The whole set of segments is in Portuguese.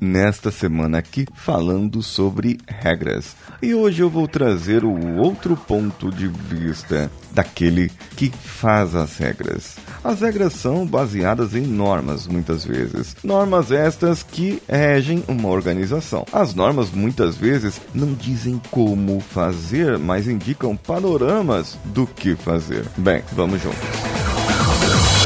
nesta semana aqui falando sobre regras. E hoje eu vou trazer o outro ponto de vista daquele que faz as regras. As regras são baseadas em normas, muitas vezes. Normas estas que regem uma organização. As normas muitas vezes não dizem como fazer, mas indicam panoramas do que fazer. Bem, vamos juntos.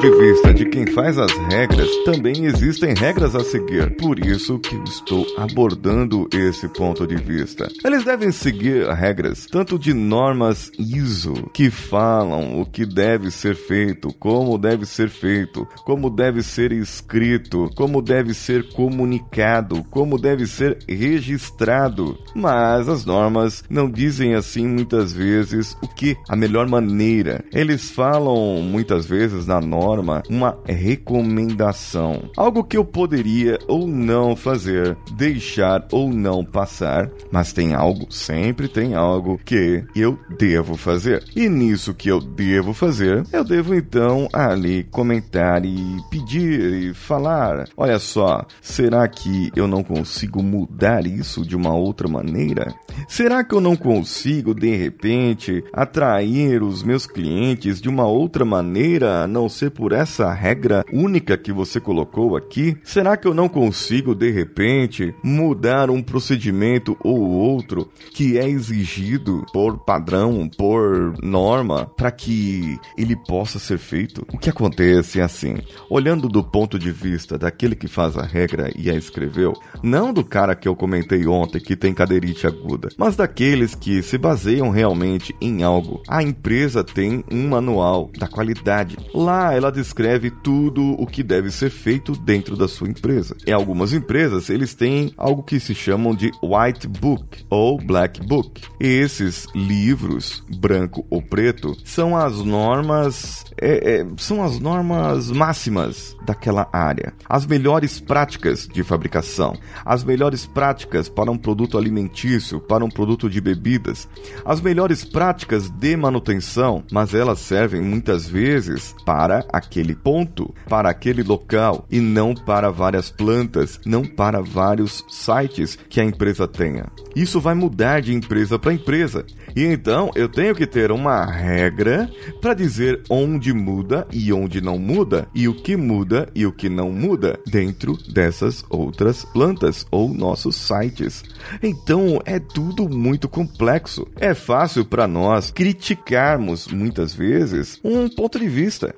De vista de quem faz as regras, também existem regras a seguir. Por isso que eu estou abordando esse ponto de vista. Eles devem seguir regras tanto de normas ISO, que falam o que deve ser feito, como deve ser feito, como deve ser escrito, como deve ser comunicado, como deve ser registrado. Mas as normas não dizem assim muitas vezes o que a melhor maneira. Eles falam muitas vezes na norma uma recomendação, algo que eu poderia ou não fazer, deixar ou não passar, mas tem algo, sempre tem algo que eu devo fazer. E nisso que eu devo fazer, eu devo então ali comentar e pedir e falar: olha só, será que eu não consigo mudar isso de uma outra maneira? Será que eu não consigo de repente atrair os meus clientes de uma outra maneira, a não ser por essa regra única que você colocou aqui? Será que eu não consigo, de repente, mudar um procedimento ou outro que é exigido por padrão, por norma, para que ele possa ser feito? O que acontece é assim, olhando do ponto de vista daquele que faz a regra e a escreveu, não do cara que eu comentei ontem que tem cadeirite aguda, mas daqueles que se baseiam realmente em algo. A empresa tem um manual da qualidade. Lá ela descreve tudo o que deve ser feito dentro da sua empresa. Em algumas empresas, eles têm algo que se chamam de White Book ou Black Book. Esses livros, branco ou preto, são as normas, é, é, são as normas máximas daquela área. As melhores práticas de fabricação, as melhores práticas para um produto alimentício, para um produto de bebidas, as melhores práticas de manutenção, mas elas servem muitas vezes para aquele ponto, para aquele local e não para várias plantas, não para vários sites que a empresa tenha. Isso vai mudar de empresa para empresa. E então eu tenho que ter uma regra para dizer onde muda e onde não muda, e o que muda e o que não muda dentro dessas outras plantas ou nossos sites. Então é tudo muito complexo. É fácil para nós criticarmos muitas vezes um ponto de vista,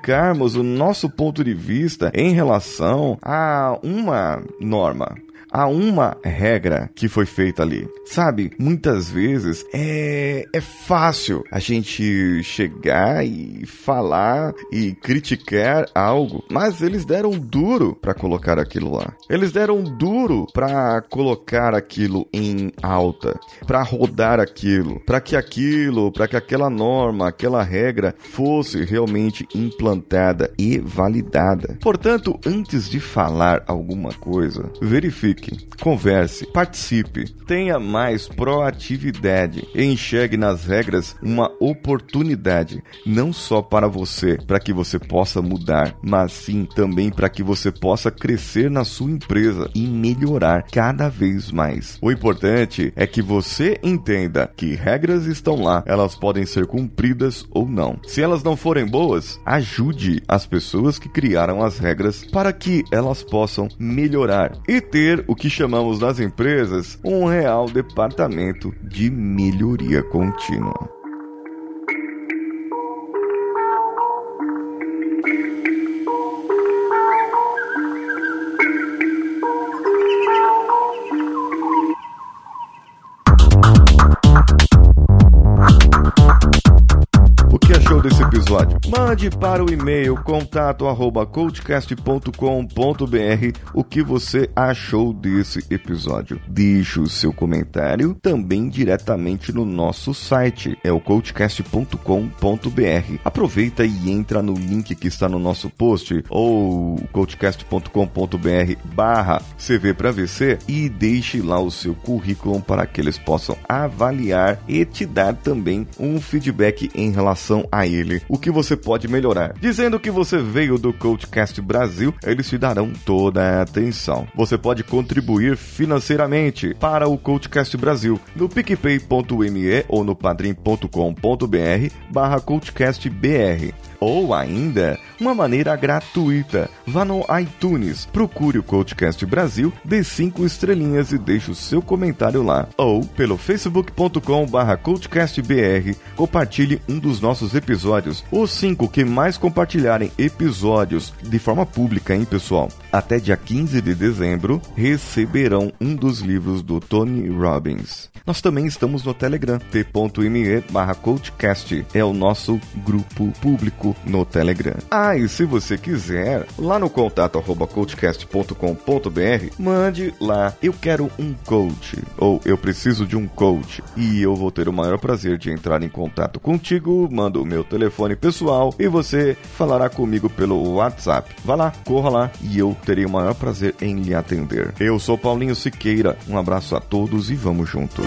criticarmos o nosso ponto de vista em relação a uma norma há uma regra que foi feita ali. Sabe, muitas vezes é, é fácil a gente chegar e falar e criticar algo, mas eles deram duro para colocar aquilo lá. Eles deram duro para colocar aquilo em alta, para rodar aquilo, para que aquilo, para que aquela norma, aquela regra fosse realmente implantada e validada. Portanto, antes de falar alguma coisa, verifique converse, participe, tenha mais proatividade e enxergue nas regras uma oportunidade, não só para você, para que você possa mudar, mas sim também para que você possa crescer na sua empresa e melhorar cada vez mais. O importante é que você entenda que regras estão lá, elas podem ser cumpridas ou não. Se elas não forem boas, ajude as pessoas que criaram as regras para que elas possam melhorar e ter o que chamamos nas empresas um real departamento de melhoria contínua. Episódio? Mande para o e-mail contato arroba coachcast.com.br o que você achou desse episódio. Deixe o seu comentário também diretamente no nosso site, é o coachcast.com.br. Aproveita e entra no link que está no nosso post ou coachcast.com.br barra CV para VC e deixe lá o seu currículo para que eles possam avaliar e te dar também um feedback em relação a ele. O que você pode melhorar. Dizendo que você veio do Coachcast Brasil, eles te darão toda a atenção. Você pode contribuir financeiramente para o Coachcast Brasil no picpay.me ou no padrim.com.br barra coachcastbr ou ainda uma maneira gratuita. Vá no iTunes, procure o Coachcast Brasil, dê cinco estrelinhas e deixe o seu comentário lá. Ou pelo facebook.com/barra coachcastbr, compartilhe um dos nossos episódios. Os cinco que mais compartilharem episódios de forma pública, hein, pessoal? Até dia 15 de dezembro receberão um dos livros do Tony Robbins. Nós também estamos no Telegram, t.me barra coachcast. É o nosso grupo público no Telegram. Ah, e se você quiser, lá no contato arroba coachcast.com.br, mande lá, eu quero um coach, ou eu preciso de um coach, e eu vou ter o maior prazer de entrar em contato contigo, mando o meu telefone pessoal e você falará comigo pelo WhatsApp. Vá lá, corra lá e eu terei o maior prazer em lhe atender. Eu sou Paulinho Siqueira, um abraço a todos e vamos juntos.